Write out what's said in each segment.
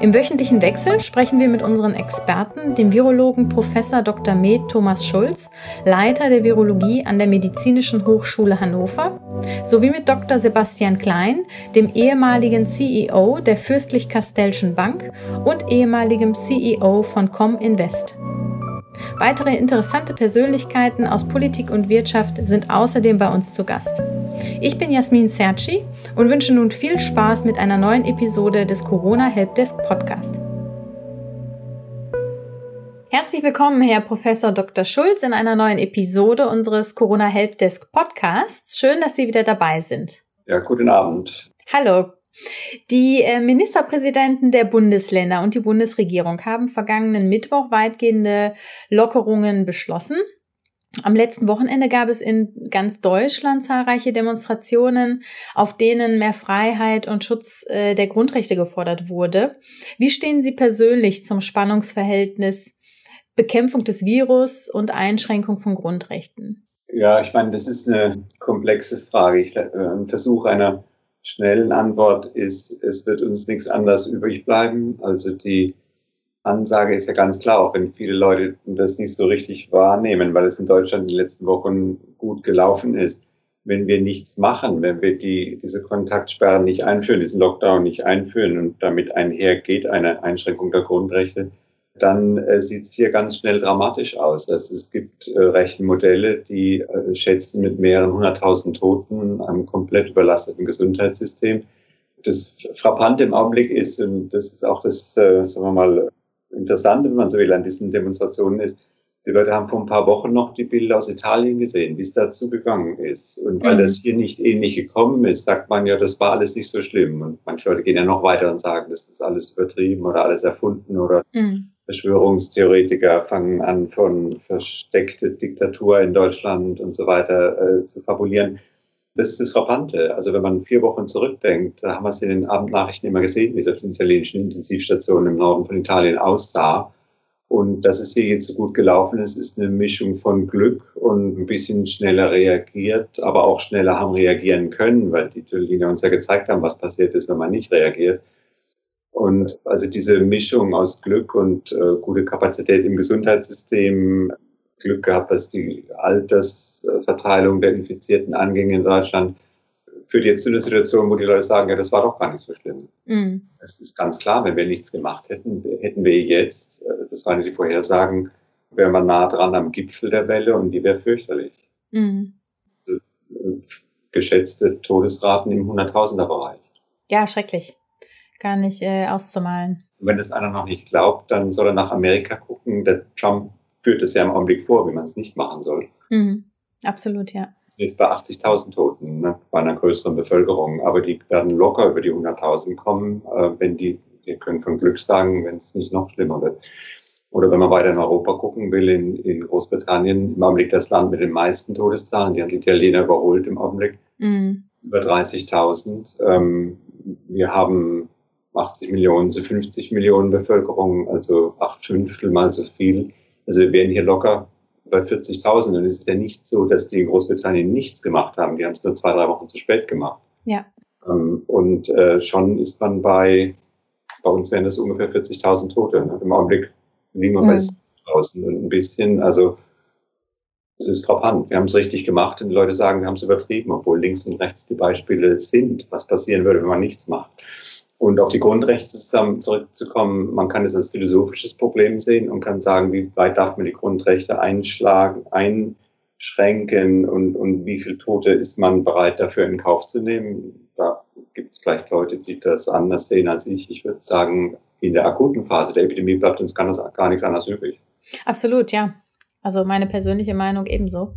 Im wöchentlichen Wechsel sprechen wir mit unseren Experten, dem Virologen Prof. Dr. Med Thomas Schulz, Leiter der Virologie an der Medizinischen Hochschule Hannover, sowie mit Dr. Sebastian Klein, dem ehemaligen CEO der Fürstlich-Kastellschen Bank und ehemaligem CEO von Cominvest. Weitere interessante Persönlichkeiten aus Politik und Wirtschaft sind außerdem bei uns zu Gast. Ich bin Jasmin Serci und wünsche nun viel Spaß mit einer neuen Episode des Corona Helpdesk Podcast. Herzlich willkommen, Herr Professor Dr. Schulz, in einer neuen Episode unseres Corona Helpdesk Podcasts. Schön, dass Sie wieder dabei sind. Ja, guten Abend. Hallo, die äh, Ministerpräsidenten der Bundesländer und die Bundesregierung haben vergangenen Mittwoch weitgehende Lockerungen beschlossen. Am letzten Wochenende gab es in ganz Deutschland zahlreiche Demonstrationen, auf denen mehr Freiheit und Schutz äh, der Grundrechte gefordert wurde. Wie stehen Sie persönlich zum Spannungsverhältnis Bekämpfung des Virus und Einschränkung von Grundrechten? Ja, ich meine, das ist eine komplexe Frage. Ich, äh, ein Versuch einer schnellen Antwort ist, es wird uns nichts anderes übrig bleiben. Also die Ansage ist ja ganz klar, auch wenn viele Leute das nicht so richtig wahrnehmen, weil es in Deutschland in den letzten Wochen gut gelaufen ist. Wenn wir nichts machen, wenn wir die, diese Kontaktsperren nicht einführen, diesen Lockdown nicht einführen und damit einhergeht eine Einschränkung der Grundrechte, dann äh, sieht es hier ganz schnell dramatisch aus. Also es gibt äh, Rechenmodelle, die äh, schätzen mit mehreren hunderttausend Toten einem komplett überlasteten Gesundheitssystem. Das Frappante im Augenblick ist, und das ist auch das, äh, sagen wir mal, Interessante, wenn man so will, an diesen Demonstrationen ist, die Leute haben vor ein paar Wochen noch die Bilder aus Italien gesehen, wie es dazu gegangen ist. Und weil mhm. das hier nicht ähnlich gekommen ist, sagt man ja, das war alles nicht so schlimm. Und manche Leute gehen ja noch weiter und sagen, das ist alles übertrieben oder alles erfunden oder mhm. Verschwörungstheoretiker fangen an, von versteckte Diktatur in Deutschland und so weiter äh, zu fabulieren. Das ist das Frappante. Also wenn man vier Wochen zurückdenkt, da haben wir es in den Abendnachrichten immer gesehen, wie es auf den italienischen Intensivstationen im Norden von Italien aussah. Und dass es hier jetzt so gut gelaufen ist, ist eine Mischung von Glück und ein bisschen schneller reagiert, aber auch schneller haben reagieren können, weil die Italiener uns ja gezeigt haben, was passiert ist, wenn man nicht reagiert. Und also diese Mischung aus Glück und äh, gute Kapazität im Gesundheitssystem, Glück gehabt, was die Altersverteilung der Infizierten anging in Deutschland, führt jetzt zu einer Situation, wo die Leute sagen, ja, das war doch gar nicht so schlimm. Mhm. Es ist ganz klar, wenn wir nichts gemacht hätten, hätten wir jetzt, äh, das waren die Vorhersagen, wären wir nah dran am Gipfel der Welle und die wäre fürchterlich. Mhm. Äh, geschätzte Todesraten im Hunderttausender-Bereich. Ja, schrecklich gar nicht äh, auszumalen. wenn das einer noch nicht glaubt, dann soll er nach Amerika gucken. Der Trump führt es ja im Augenblick vor, wie man es nicht machen soll. Mhm. Absolut, ja. Es sind jetzt bei 80.000 Toten ne, bei einer größeren Bevölkerung, aber die werden locker über die 100.000 kommen, äh, wenn die, wir können von Glück sagen, wenn es nicht noch schlimmer wird. Oder wenn man weiter in Europa gucken will, in, in Großbritannien, im Augenblick das Land mit den meisten Todeszahlen, die haben die Italiener überholt im Augenblick, mhm. über 30.000. Ähm, wir haben 80 Millionen zu 50 Millionen Bevölkerung, also acht Fünftel mal so viel. Also wir wären hier locker bei 40.000. Und es ist ja nicht so, dass die in Großbritannien nichts gemacht haben. Die haben es nur zwei, drei Wochen zu spät gemacht. Ja. Ähm, und äh, schon ist man bei, bei uns wären das ungefähr 40.000 Tote. Ne? Im Augenblick liegen wir mhm. bei 70.000 und ein bisschen. Also es ist frappant. Wir haben es richtig gemacht und die Leute sagen, wir haben es übertrieben, obwohl links und rechts die Beispiele sind, was passieren würde, wenn man nichts macht. Und auf die Grundrechte zurückzukommen, man kann es als philosophisches Problem sehen und kann sagen, wie weit darf man die Grundrechte einschlagen, einschränken und, und wie viele Tote ist man bereit dafür in Kauf zu nehmen. Da gibt es vielleicht Leute, die das anders sehen als ich. Ich würde sagen, in der akuten Phase der Epidemie bleibt uns gar nichts anderes übrig. Absolut, ja. Also meine persönliche Meinung ebenso.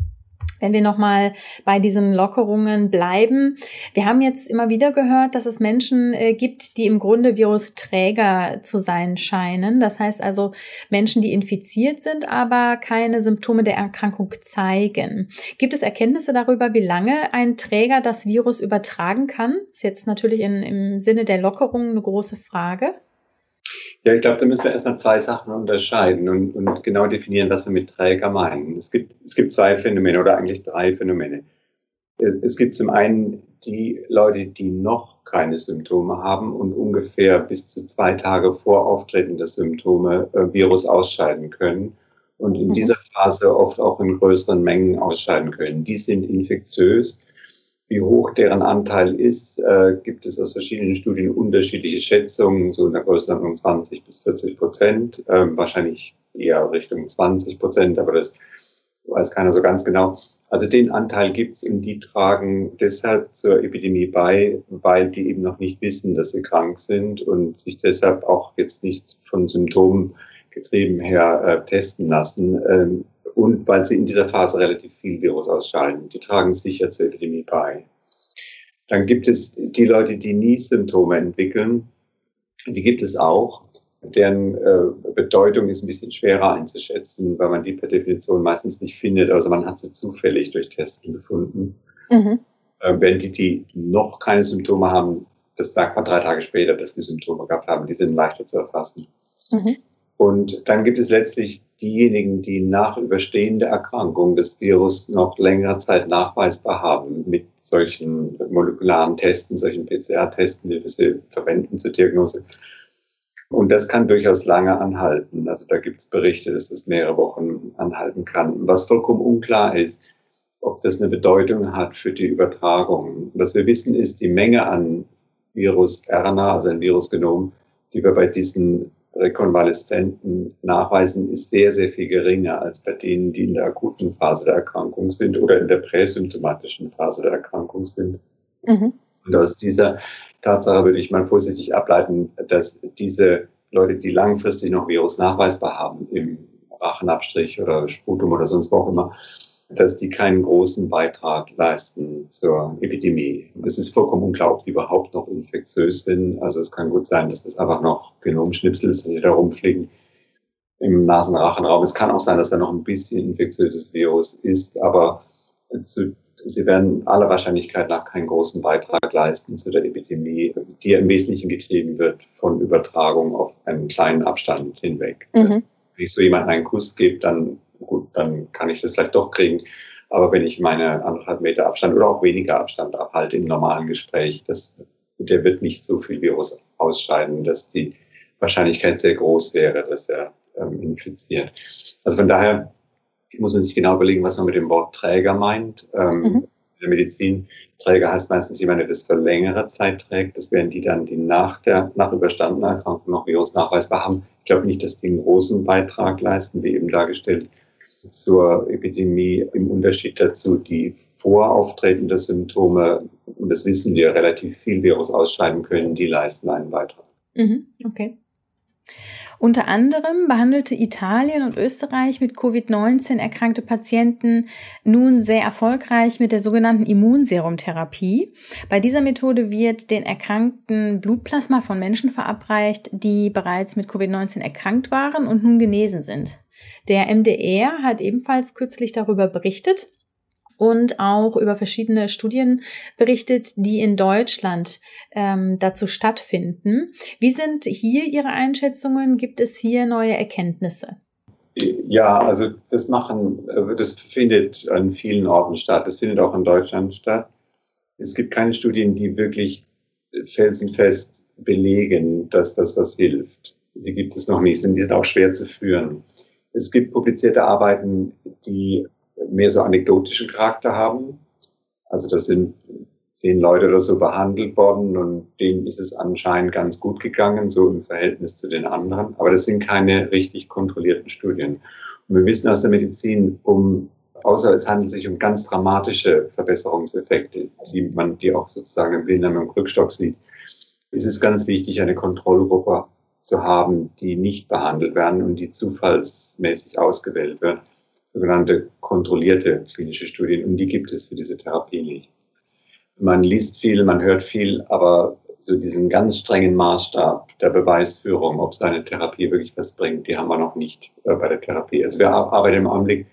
Wenn wir nochmal bei diesen Lockerungen bleiben. Wir haben jetzt immer wieder gehört, dass es Menschen äh, gibt, die im Grunde Virusträger zu sein scheinen. Das heißt also Menschen, die infiziert sind, aber keine Symptome der Erkrankung zeigen. Gibt es Erkenntnisse darüber, wie lange ein Träger das Virus übertragen kann? Ist jetzt natürlich in, im Sinne der Lockerungen eine große Frage. Ja, ich glaube, da müssen wir erstmal zwei Sachen unterscheiden und, und, genau definieren, was wir mit Träger meinen. Es gibt, es gibt zwei Phänomene oder eigentlich drei Phänomene. Es gibt zum einen die Leute, die noch keine Symptome haben und ungefähr bis zu zwei Tage vor Auftreten der Symptome äh, Virus ausscheiden können und in mhm. dieser Phase oft auch in größeren Mengen ausscheiden können. Die sind infektiös wie hoch deren Anteil ist, äh, gibt es aus verschiedenen Studien unterschiedliche Schätzungen, so in der Größenordnung 20 bis 40 Prozent, äh, wahrscheinlich eher Richtung 20 Prozent, aber das weiß keiner so ganz genau. Also den Anteil gibt es und die tragen deshalb zur Epidemie bei, weil die eben noch nicht wissen, dass sie krank sind und sich deshalb auch jetzt nicht von Symptomen getrieben her äh, testen lassen. Ähm, und weil sie in dieser Phase relativ viel Virus ausscheiden. Die tragen sicher zur Epidemie bei. Dann gibt es die Leute, die nie Symptome entwickeln. Die gibt es auch. Deren äh, Bedeutung ist ein bisschen schwerer einzuschätzen, weil man die per Definition meistens nicht findet. Also man hat sie zufällig durch Testen gefunden. Mhm. Äh, wenn die, die noch keine Symptome haben, das merkt man drei Tage später, dass die Symptome gehabt haben. Die sind leichter zu erfassen. Mhm. Und dann gibt es letztlich diejenigen, die nach Überstehen der Erkrankung des Virus noch längere Zeit nachweisbar haben mit solchen molekularen Testen, solchen PCR-Testen, die wir sie verwenden zur Diagnose. Und das kann durchaus lange anhalten. Also da gibt es Berichte, dass das mehrere Wochen anhalten kann. Was vollkommen unklar ist, ob das eine Bedeutung hat für die Übertragung. Was wir wissen, ist die Menge an Virus-RNA, also ein Virusgenom, die wir bei diesen Rekonvaleszenten nachweisen, ist sehr, sehr viel geringer als bei denen, die in der akuten Phase der Erkrankung sind oder in der präsymptomatischen Phase der Erkrankung sind. Mhm. Und aus dieser Tatsache würde ich mal vorsichtig ableiten, dass diese Leute, die langfristig noch Virus nachweisbar haben, im Rachenabstrich oder Sputum oder sonst wo auch immer, dass die keinen großen Beitrag leisten zur Epidemie. Es ist vollkommen unklar, ob die überhaupt noch infektiös sind. Also es kann gut sein, dass das einfach noch Genomschnipsel ist, die da rumfliegen im Nasenrachenraum. Es kann auch sein, dass da noch ein bisschen infektiöses Virus ist, aber zu, sie werden aller Wahrscheinlichkeit nach keinen großen Beitrag leisten zu der Epidemie, die im Wesentlichen getrieben wird von Übertragung auf einen kleinen Abstand hinweg. Mhm. Wenn ich so jemanden einen Kuss gebe, dann gut, dann kann ich das vielleicht doch kriegen. Aber wenn ich meine anderthalb Meter Abstand oder auch weniger Abstand abhalte im normalen Gespräch, das, der wird nicht so viel Virus ausscheiden, dass die Wahrscheinlichkeit sehr groß wäre, dass er ähm, infiziert. Also von daher muss man sich genau überlegen, was man mit dem Wort Träger meint. Ähm, mhm. In der Medizin Träger heißt meistens jemand, der das für längere Zeit trägt. Das wären die dann, die nach der nach überstandener Erkrankung noch Virus nachweisbar haben. Ich glaube nicht, dass die einen großen Beitrag leisten, wie eben dargestellt zur Epidemie im Unterschied dazu die vorauftretende Symptome, und das wissen wir, relativ viel Virus ausscheiden können, die leisten einen Beitrag. Mhm, okay. Unter anderem behandelte Italien und Österreich mit Covid-19 erkrankte Patienten nun sehr erfolgreich mit der sogenannten Immunserumtherapie. Bei dieser Methode wird den Erkrankten Blutplasma von Menschen verabreicht, die bereits mit Covid-19 erkrankt waren und nun genesen sind. Der MDR hat ebenfalls kürzlich darüber berichtet und auch über verschiedene Studien berichtet, die in Deutschland ähm, dazu stattfinden. Wie sind hier Ihre Einschätzungen? Gibt es hier neue Erkenntnisse? Ja, also das machen, das findet an vielen Orten statt. Das findet auch in Deutschland statt. Es gibt keine Studien, die wirklich felsenfest belegen, dass das was hilft. Die gibt es noch nicht und die sind auch schwer zu führen. Es gibt publizierte Arbeiten, die mehr so anekdotischen Charakter haben. Also das sind zehn Leute oder so behandelt worden und denen ist es anscheinend ganz gut gegangen, so im Verhältnis zu den anderen. Aber das sind keine richtig kontrollierten Studien. Und wir wissen aus der Medizin, um, außer es handelt sich um ganz dramatische Verbesserungseffekte, die man, die auch sozusagen im Blinden im Krückstock sieht, ist es ganz wichtig, eine Kontrollgruppe zu haben, die nicht behandelt werden und die zufallsmäßig ausgewählt wird sogenannte kontrollierte klinische Studien und die gibt es für diese Therapie nicht. Man liest viel, man hört viel, aber so diesen ganz strengen Maßstab der Beweisführung, ob seine Therapie wirklich was bringt, die haben wir noch nicht äh, bei der Therapie. Also wir arbeiten im Augenblick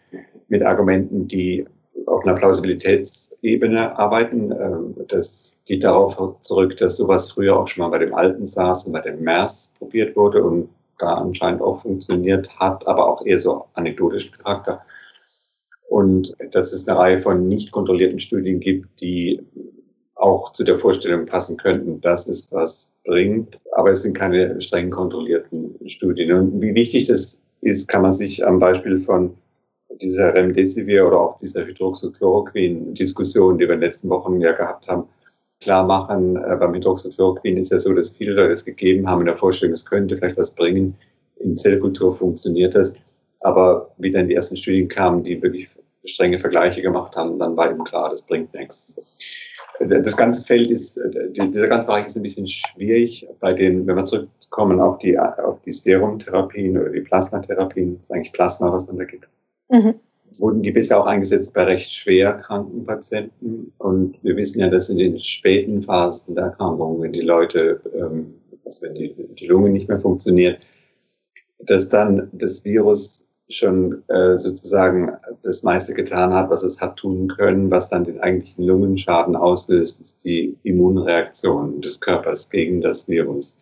mit Argumenten, die auf einer Plausibilitätsebene arbeiten. Ähm, das geht darauf zurück, dass sowas früher auch schon mal bei dem alten SARS und bei dem MERS probiert wurde und da anscheinend auch funktioniert hat, aber auch eher so anekdotischen Charakter. Und dass es eine Reihe von nicht kontrollierten Studien gibt, die auch zu der Vorstellung passen könnten, dass es was bringt. Aber es sind keine streng kontrollierten Studien. Und wie wichtig das ist, kann man sich am Beispiel von dieser Remdesivir oder auch dieser Hydroxychloroquin-Diskussion, die wir in den letzten Wochen ja gehabt haben, klar machen. Äh, beim Hydroxychloroquin ist ja so, dass viele Leute es gegeben haben in der Vorstellung, es könnte vielleicht was bringen. In Zellkultur funktioniert das. Aber wie dann die ersten Studien kamen, die wirklich strenge Vergleiche gemacht haben, dann war eben klar, das bringt nichts. Das ganze Feld ist, äh, dieser ganze Bereich ist ein bisschen schwierig bei den, wenn wir zurückkommen auf die, auf die Serumtherapien oder die Plasmatherapien, ist eigentlich Plasma, was man da gibt. Mhm. Wurden die bisher auch eingesetzt bei recht schwer kranken Patienten. Und wir wissen ja, dass in den späten Phasen der Erkrankung, wenn die Leute, ähm, also wenn die, die Lunge nicht mehr funktioniert, dass dann das Virus schon äh, sozusagen das meiste getan hat, was es hat tun können, was dann den eigentlichen Lungenschaden auslöst, ist die Immunreaktion des Körpers gegen das Virus.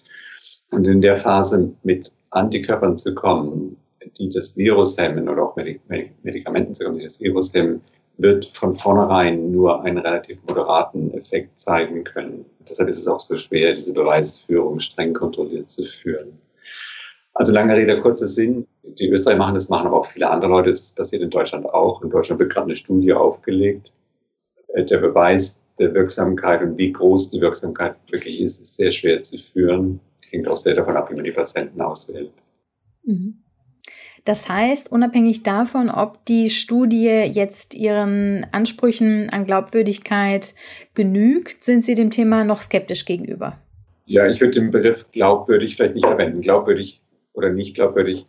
Und in der Phase mit Antikörpern zu kommen, die das Virus hemmen oder auch Medikamenten zu kommen, die das Virus hemmen, wird von vornherein nur einen relativ moderaten Effekt zeigen können. Deshalb ist es auch so schwer, diese Beweisführung streng kontrolliert zu führen. Also lange Rede, kurzer Sinn. Die Österreicher machen das, machen aber auch viele andere Leute. Das passiert in Deutschland auch. In Deutschland wird gerade eine Studie aufgelegt. Äh, der Beweis der Wirksamkeit und wie groß die Wirksamkeit wirklich ist, ist sehr schwer zu führen. Hängt auch sehr davon ab, wie man die Patienten auswählt. Mhm. Das heißt, unabhängig davon, ob die Studie jetzt ihren Ansprüchen an Glaubwürdigkeit genügt, sind Sie dem Thema noch skeptisch gegenüber. Ja, ich würde den Begriff glaubwürdig vielleicht nicht verwenden. Glaubwürdig oder nicht glaubwürdig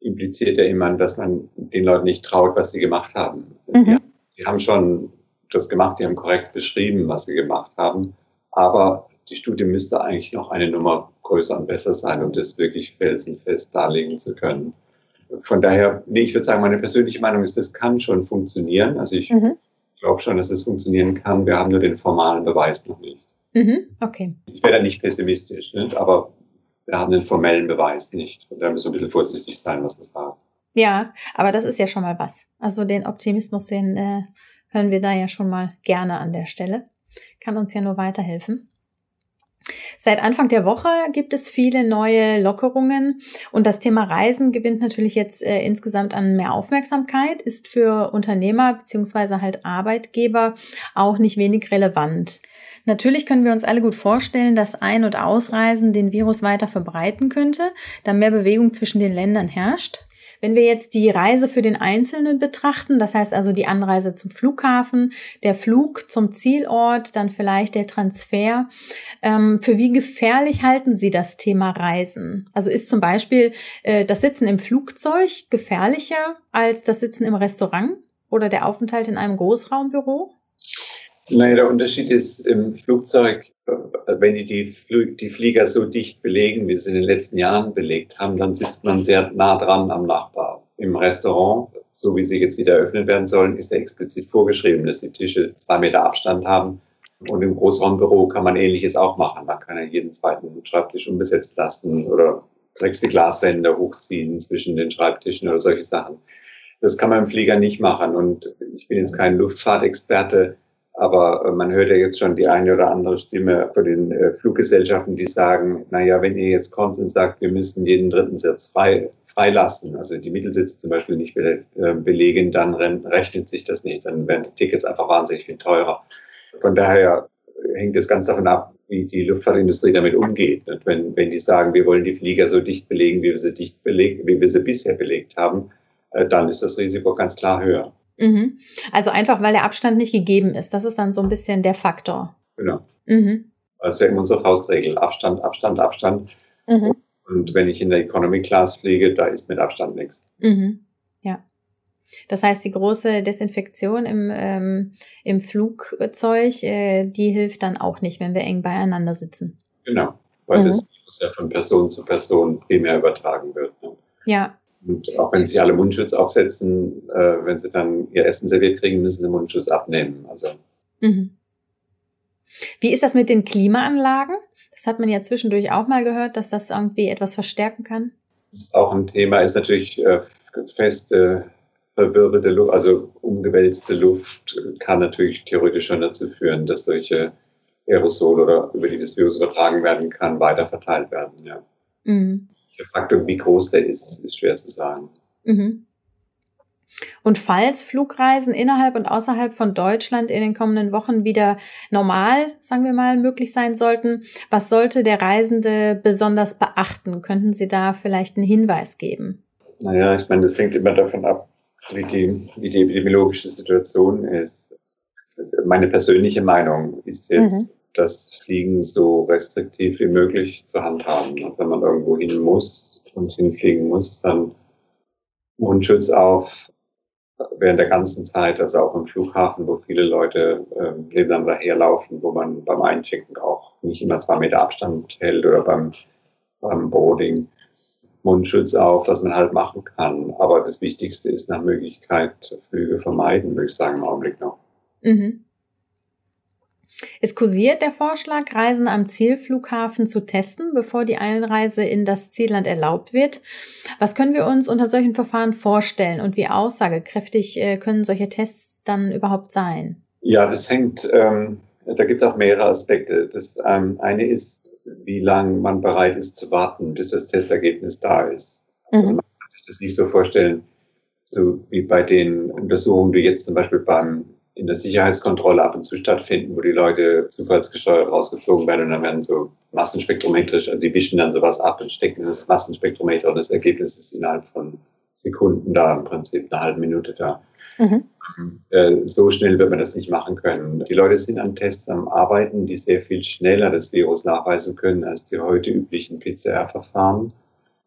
impliziert ja immer, dass man den Leuten nicht traut, was sie gemacht haben. Mhm. Die, die, haben schon das gemacht, die haben korrekt beschrieben, was sie gemacht haben, aber die Studie müsste eigentlich noch eine Nummer größer und besser sein, um das wirklich felsenfest darlegen zu können. Von daher, nee, ich würde sagen, meine persönliche Meinung ist, das kann schon funktionieren. Also ich mhm. glaube schon, dass es funktionieren kann. Wir haben nur den formalen Beweis noch nicht. Mhm. Okay. Ich wäre da nicht pessimistisch, nicht? aber wir haben den formellen Beweis nicht. Und da müssen wir ein bisschen vorsichtig sein, was wir sagen. Ja, aber das ist ja schon mal was. Also den Optimismus, den äh, hören wir da ja schon mal gerne an der Stelle. Kann uns ja nur weiterhelfen. Seit Anfang der Woche gibt es viele neue Lockerungen und das Thema Reisen gewinnt natürlich jetzt äh, insgesamt an mehr Aufmerksamkeit, ist für Unternehmer beziehungsweise halt Arbeitgeber auch nicht wenig relevant. Natürlich können wir uns alle gut vorstellen, dass Ein- und Ausreisen den Virus weiter verbreiten könnte, da mehr Bewegung zwischen den Ländern herrscht. Wenn wir jetzt die Reise für den Einzelnen betrachten, das heißt also die Anreise zum Flughafen, der Flug zum Zielort, dann vielleicht der Transfer, ähm, für wie gefährlich halten Sie das Thema Reisen? Also ist zum Beispiel äh, das Sitzen im Flugzeug gefährlicher als das Sitzen im Restaurant oder der Aufenthalt in einem Großraumbüro? Naja, der Unterschied ist im Flugzeug, wenn die die, die Flieger so dicht belegen, wie sie in den letzten Jahren belegt haben, dann sitzt man sehr nah dran am Nachbar. Im Restaurant, so wie sie jetzt wieder eröffnet werden sollen, ist ja explizit vorgeschrieben, dass die Tische zwei Meter Abstand haben. Und im Großraumbüro kann man Ähnliches auch machen. Man kann ja jeden zweiten Schreibtisch unbesetzt lassen oder Plexiglaswände hochziehen zwischen den Schreibtischen oder solche Sachen. Das kann man im Flieger nicht machen. Und ich bin jetzt kein Luftfahrtexperte, aber äh, man hört ja jetzt schon die eine oder andere Stimme von den äh, Fluggesellschaften, die sagen, na ja, wenn ihr jetzt kommt und sagt, wir müssen jeden dritten Sitz frei, freilassen, also die Mittelsitze zum Beispiel nicht äh, belegen, dann rechnet sich das nicht. Dann werden die Tickets einfach wahnsinnig viel teurer. Von daher hängt es ganz davon ab, wie die Luftfahrtindustrie damit umgeht. Und wenn, wenn die sagen, wir wollen die Flieger so dicht belegen, wie wir sie dicht belegt, wie wir sie bisher belegt haben, dann ist das Risiko ganz klar höher. Mhm. Also einfach, weil der Abstand nicht gegeben ist. Das ist dann so ein bisschen der Faktor. Genau. Mhm. Also ja unsere Faustregel. Abstand, Abstand, Abstand. Mhm. Und wenn ich in der Economy Class fliege, da ist mit Abstand nichts. Mhm. Ja. Das heißt, die große Desinfektion im, ähm, im Flugzeug, äh, die hilft dann auch nicht, wenn wir eng beieinander sitzen. Genau, weil mhm. das Virus ja von Person zu Person primär übertragen wird. Ne? Ja. Und auch wenn sie alle Mundschutz aufsetzen, äh, wenn sie dann ihr Essen serviert kriegen, müssen sie Mundschutz abnehmen. Also. Mhm. Wie ist das mit den Klimaanlagen? Das hat man ja zwischendurch auch mal gehört, dass das irgendwie etwas verstärken kann. Das ist auch ein Thema, ist natürlich äh, feste verwirbelte Luft, also umgewälzte Luft kann natürlich theoretisch schon dazu führen, dass solche Aerosole oder über die das Virus übertragen werden kann, weiter verteilt werden. Ja. Mhm. Der Faktor, wie groß der ist, ist schwer zu sagen. Mhm. Und falls Flugreisen innerhalb und außerhalb von Deutschland in den kommenden Wochen wieder normal, sagen wir mal, möglich sein sollten, was sollte der Reisende besonders beachten? Könnten Sie da vielleicht einen Hinweis geben? Naja, ich meine, das hängt immer davon ab, wie die, wie die epidemiologische Situation ist. Meine persönliche Meinung ist jetzt, mhm. Das Fliegen so restriktiv wie möglich zu handhaben. Wenn man irgendwo hin muss und hinfliegen muss, dann Mundschutz auf während der ganzen Zeit, also auch im Flughafen, wo viele Leute äh, nebeneinander herlaufen, wo man beim Einchecken auch nicht immer zwei Meter Abstand hält oder beim, beim Boarding. Mundschutz auf, was man halt machen kann. Aber das Wichtigste ist nach Möglichkeit Flüge vermeiden, würde ich sagen, im Augenblick noch. Mhm. Es kursiert der Vorschlag, Reisen am Zielflughafen zu testen, bevor die Einreise in das Zielland erlaubt wird. Was können wir uns unter solchen Verfahren vorstellen und wie aussagekräftig äh, können solche Tests dann überhaupt sein? Ja, das hängt, ähm, da gibt es auch mehrere Aspekte. Das ähm, eine ist, wie lange man bereit ist zu warten, bis das Testergebnis da ist. Mhm. Also man kann sich das nicht so vorstellen, so wie bei den Untersuchungen, die jetzt zum Beispiel beim, in der Sicherheitskontrolle ab und zu stattfinden, wo die Leute zufallsgesteuert rausgezogen werden und dann werden so massenspektrometrisch, also die wischen dann sowas ab und stecken das Massenspektrometer und das Ergebnis ist innerhalb von Sekunden da, im Prinzip eine halbe Minute da. Mhm. Äh, so schnell wird man das nicht machen können. Die Leute sind an Tests am Arbeiten, die sehr viel schneller das Virus nachweisen können als die heute üblichen PCR-Verfahren.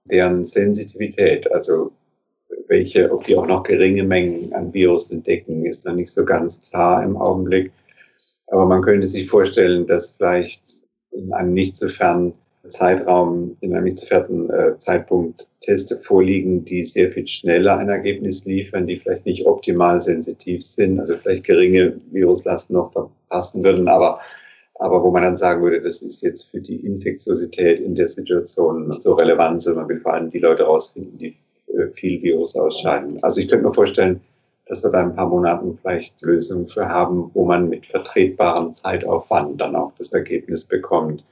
Deren Sensitivität, also welche, ob die auch noch geringe Mengen an Virus entdecken, ist noch nicht so ganz klar im Augenblick. Aber man könnte sich vorstellen, dass vielleicht in einem nicht so fernen Zeitraum, in einem nicht zu fertigen äh, Zeitpunkt Teste vorliegen, die sehr viel schneller ein Ergebnis liefern, die vielleicht nicht optimal sensitiv sind, also vielleicht geringe Viruslasten noch verpassen würden, aber, aber wo man dann sagen würde, das ist jetzt für die Infektiosität in der Situation so relevant, sondern will vor allem die Leute rausfinden, die viel Virus ausscheiden. Also ich könnte mir vorstellen, dass wir da ein paar Monaten vielleicht Lösungen für haben, wo man mit vertretbarem Zeitaufwand dann auch das Ergebnis bekommt.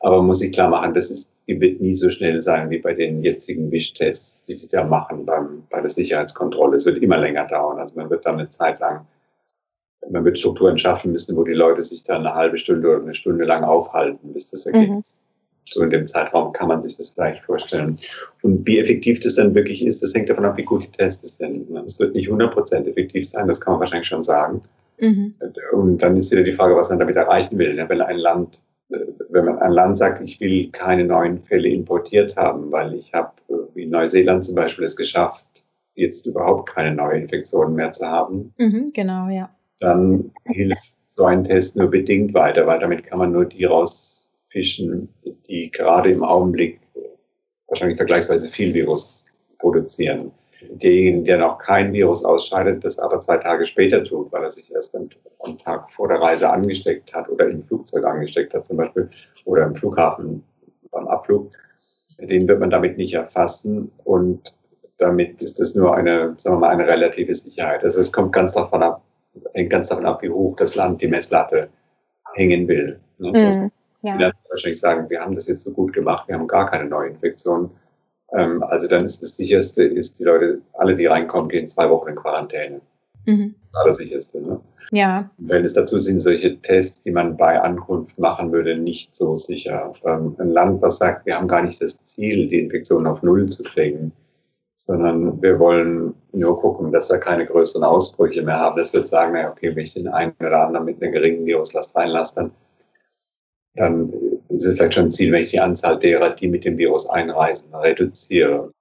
Aber man muss sich klar machen, das ist, wird nie so schnell sein wie bei den jetzigen Wischtests, die wir da machen beim, bei der Sicherheitskontrolle. Es wird immer länger dauern. Also man wird dann eine Zeit lang, man wird Strukturen schaffen müssen, wo die Leute sich dann eine halbe Stunde oder eine Stunde lang aufhalten, bis das Ergebnis. So in dem Zeitraum kann man sich das vielleicht vorstellen. Und wie effektiv das dann wirklich ist, das hängt davon ab, wie gut die Tests sind. Es wird nicht 100% effektiv sein, das kann man wahrscheinlich schon sagen. Mhm. Und dann ist wieder die Frage, was man damit erreichen will. Wenn ein Land wenn man ein Land sagt, ich will keine neuen Fälle importiert haben, weil ich habe, wie Neuseeland zum Beispiel, es geschafft, jetzt überhaupt keine neuen Infektionen mehr zu haben. Mhm, genau, ja. Dann hilft so ein Test nur bedingt weiter, weil damit kann man nur die rausfischen, die gerade im Augenblick wahrscheinlich vergleichsweise viel Virus produzieren derjenige, der noch kein Virus ausscheidet, das aber zwei Tage später tut, weil er sich erst am, am, Tag vor der Reise angesteckt hat oder im Flugzeug angesteckt hat zum Beispiel oder im Flughafen beim Abflug, den wird man damit nicht erfassen und damit ist es nur eine, sagen wir mal, eine relative Sicherheit. Also es kommt ganz davon ab, hängt ganz davon ab, wie hoch das Land die Messlatte hängen will. Ne? Mm, ja. Sie dann wahrscheinlich sagen, wir haben das jetzt so gut gemacht, wir haben gar keine Neuinfektionen ähm, also dann ist das sicherste, ist die Leute, alle, die reinkommen, gehen zwei Wochen in Quarantäne. Mhm. Das Allersicherste. Ne? Ja. Wenn es dazu sind solche Tests, die man bei Ankunft machen würde, nicht so sicher. Ähm, ein Land, was sagt, wir haben gar nicht das Ziel, die Infektion auf Null zu kriegen, sondern wir wollen nur gucken, dass wir keine größeren Ausbrüche mehr haben. Das wird sagen, naja, okay, wenn ich den einen oder anderen mit einer geringen Viruslast reinlasse, dann, dann es ist vielleicht schon ein Ziel, wenn ich die Anzahl derer, die mit dem Virus einreisen, reduziere.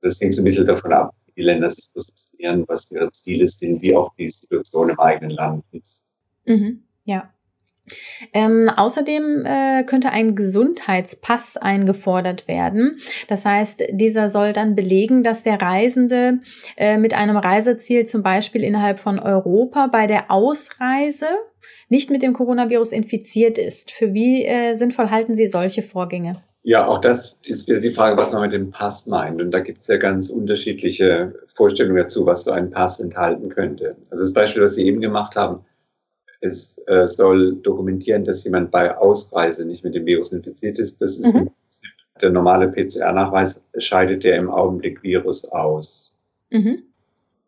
Das hängt so ein bisschen davon ab, die Länder sich positionieren, was ihre Ziele sind, wie auch die Situation im eigenen Land ist. Mhm, ja. Ähm, außerdem äh, könnte ein Gesundheitspass eingefordert werden. Das heißt, dieser soll dann belegen, dass der Reisende äh, mit einem Reiseziel zum Beispiel innerhalb von Europa bei der Ausreise nicht mit dem Coronavirus infiziert ist. Für wie äh, sinnvoll halten Sie solche Vorgänge? Ja, auch das ist wieder die Frage, was man mit dem Pass meint. Und da gibt es ja ganz unterschiedliche Vorstellungen dazu, was so ein Pass enthalten könnte. Also das Beispiel, was Sie eben gemacht haben, es äh, soll dokumentieren, dass jemand bei Ausreise nicht mit dem Virus infiziert ist. Das ist mhm. der normale PCR-Nachweis, scheidet der im Augenblick Virus aus. Mhm.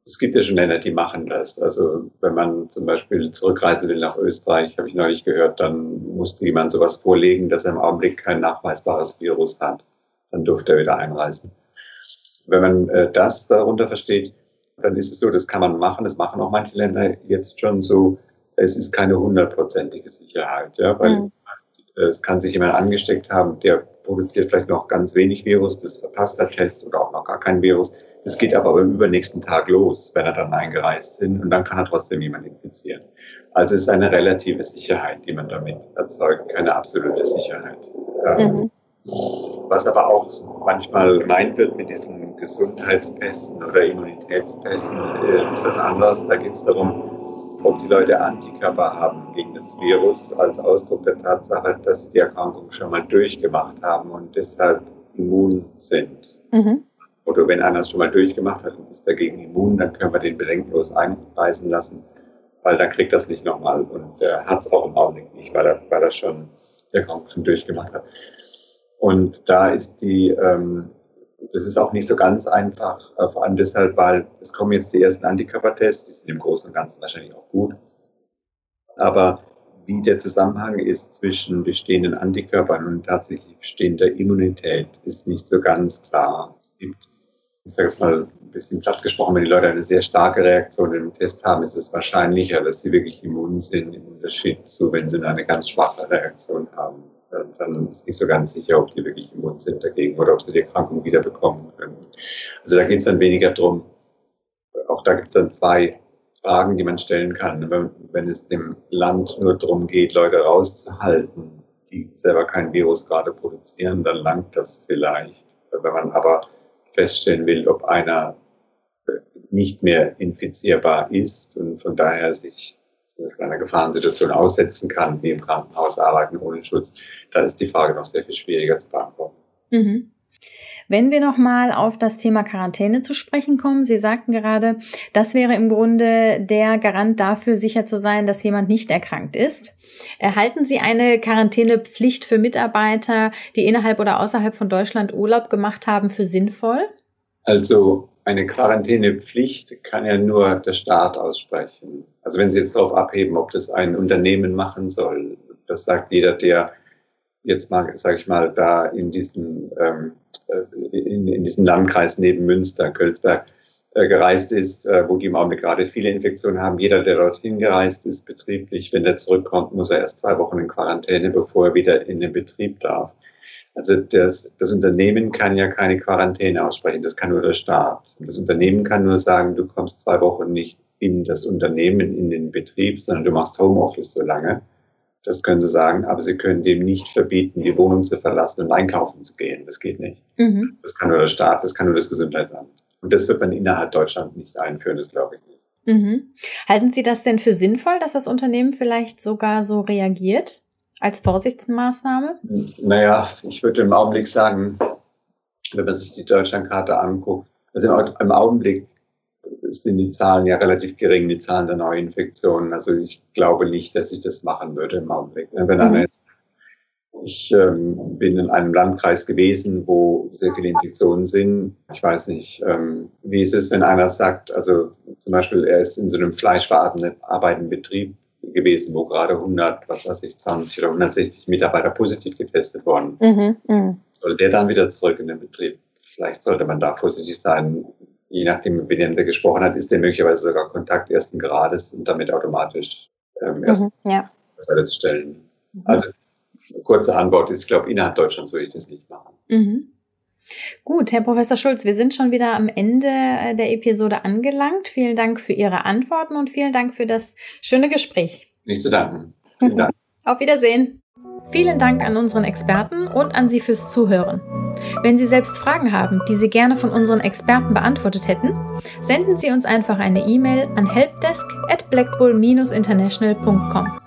Es gibt ja schon Länder, die machen das. Also wenn man zum Beispiel zurückreisen will nach Österreich, habe ich neulich gehört, dann musste jemand sowas vorlegen, dass er im Augenblick kein nachweisbares Virus hat. Dann durfte er wieder einreisen. Wenn man äh, das darunter versteht, dann ist es so, das kann man machen. Das machen auch manche Länder jetzt schon so. Es ist keine hundertprozentige Sicherheit, ja, weil mhm. es kann sich jemand angesteckt haben, der produziert vielleicht noch ganz wenig Virus, das verpasst der Test oder auch noch gar kein Virus es geht aber am übernächsten Tag los, wenn er dann eingereist sind und dann kann er trotzdem jemanden infizieren. Also es ist eine relative Sicherheit, die man damit erzeugt, keine absolute Sicherheit. Ähm, mhm. Was aber auch manchmal gemeint wird mit diesen Gesundheitspässen oder Immunitätspässen, äh, ist was anderes. Da geht es darum, ob die Leute Antikörper haben gegen das Virus als Ausdruck der Tatsache, dass sie die Erkrankung schon mal durchgemacht haben und deshalb immun sind. Mhm. Oder wenn einer es schon mal durchgemacht hat und ist dagegen immun, dann können wir den bedenkenlos einreisen lassen, weil dann kriegt das nicht nochmal. Und er hat es auch im Augenblick nicht, weil er, weil er schon Erkrankung schon durchgemacht hat. Und da ist die, ähm, das ist auch nicht so ganz einfach, äh, vor allem deshalb, weil es kommen jetzt die ersten Antikörpertests, die sind im Großen und Ganzen wahrscheinlich auch gut. Aber wie der Zusammenhang ist zwischen bestehenden Antikörpern und tatsächlich bestehender Immunität, ist nicht so ganz klar. Es gibt ich sage es mal ein bisschen platt gesprochen, wenn die Leute eine sehr starke Reaktion im Test haben, ist es wahrscheinlicher, dass sie wirklich immun sind, im Unterschied zu, wenn sie eine ganz schwache Reaktion haben. Dann ist nicht so ganz sicher, ob die wirklich immun sind dagegen oder ob sie die Erkrankung wieder bekommen können. Also da geht es dann weniger drum. Auch da gibt es dann zwei Fragen, die man stellen kann. Wenn, wenn es dem Land nur darum geht, Leute rauszuhalten, die selber kein Virus gerade produzieren, dann langt das vielleicht. Wenn man aber feststellen will, ob einer nicht mehr infizierbar ist und von daher sich einer Gefahrensituation aussetzen kann, wie im Krankenhaus arbeiten ohne Schutz, dann ist die Frage noch sehr viel schwieriger zu beantworten. Mhm. Wenn wir nochmal auf das Thema Quarantäne zu sprechen kommen, Sie sagten gerade, das wäre im Grunde der Garant dafür, sicher zu sein, dass jemand nicht erkrankt ist. Erhalten Sie eine Quarantänepflicht für Mitarbeiter, die innerhalb oder außerhalb von Deutschland Urlaub gemacht haben, für sinnvoll? Also eine Quarantänepflicht kann ja nur der Staat aussprechen. Also wenn Sie jetzt darauf abheben, ob das ein Unternehmen machen soll, das sagt jeder, der jetzt mal, sage ich mal, da in diesen, ähm, äh, in, in diesen Landkreis neben Münster, Kölzberg, äh, gereist ist, äh, wo die im Augenblick gerade viele Infektionen haben. Jeder, der dorthin gereist ist, betrieblich, wenn der zurückkommt, muss er erst zwei Wochen in Quarantäne, bevor er wieder in den Betrieb darf. Also das, das Unternehmen kann ja keine Quarantäne aussprechen, das kann nur der Staat. Das Unternehmen kann nur sagen, du kommst zwei Wochen nicht in das Unternehmen, in den Betrieb, sondern du machst Homeoffice so lange. Das können sie sagen, aber sie können dem nicht verbieten, die Wohnung zu verlassen und einkaufen zu gehen. Das geht nicht. Mhm. Das kann nur der Staat, das kann nur das Gesundheitsamt. Und das wird man innerhalb Deutschland nicht einführen, das glaube ich nicht. Mhm. Halten Sie das denn für sinnvoll, dass das Unternehmen vielleicht sogar so reagiert als Vorsichtsmaßnahme? Naja, ich würde im Augenblick sagen, wenn man sich die Deutschlandkarte anguckt, also im Augenblick sind die Zahlen ja relativ gering, die Zahlen der Neuinfektionen. Also ich glaube nicht, dass ich das machen würde im Augenblick. Wenn mhm. einer jetzt, ich ähm, bin in einem Landkreis gewesen, wo sehr viele Infektionen sind. Ich weiß nicht, ähm, wie ist es, wenn einer sagt, also zum Beispiel, er ist in so einem fleischverarbeitenden Betrieb gewesen, wo gerade 100, was weiß ich, 20 oder 160 Mitarbeiter positiv getestet wurden. Mhm, mh. Soll der dann wieder zurück in den Betrieb? Vielleicht sollte man da vorsichtig sein je nachdem, mit wem der gesprochen hat, ist der möglicherweise sogar Kontakt ersten Grades und damit automatisch ähm, erst mhm, ja. zu stellen. Mhm. Also kurze Antwort ist, ich glaube, innerhalb Deutschlands würde ich das nicht machen. Mhm. Gut, Herr Professor Schulz, wir sind schon wieder am Ende äh, der Episode angelangt. Vielen Dank für Ihre Antworten und vielen Dank für das schöne Gespräch. Nicht zu danken. Vielen Dank. Auf Wiedersehen. Vielen Dank an unseren Experten und an Sie fürs Zuhören. Wenn Sie selbst Fragen haben, die Sie gerne von unseren Experten beantwortet hätten, senden Sie uns einfach eine E-Mail an helpdesk at blackbull-international.com.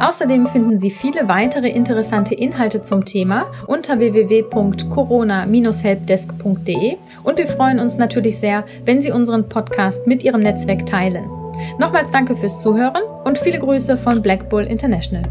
Außerdem finden Sie viele weitere interessante Inhalte zum Thema unter www.corona-helpdesk.de und wir freuen uns natürlich sehr, wenn Sie unseren Podcast mit Ihrem Netzwerk teilen. Nochmals danke fürs Zuhören und viele Grüße von Black Bull International.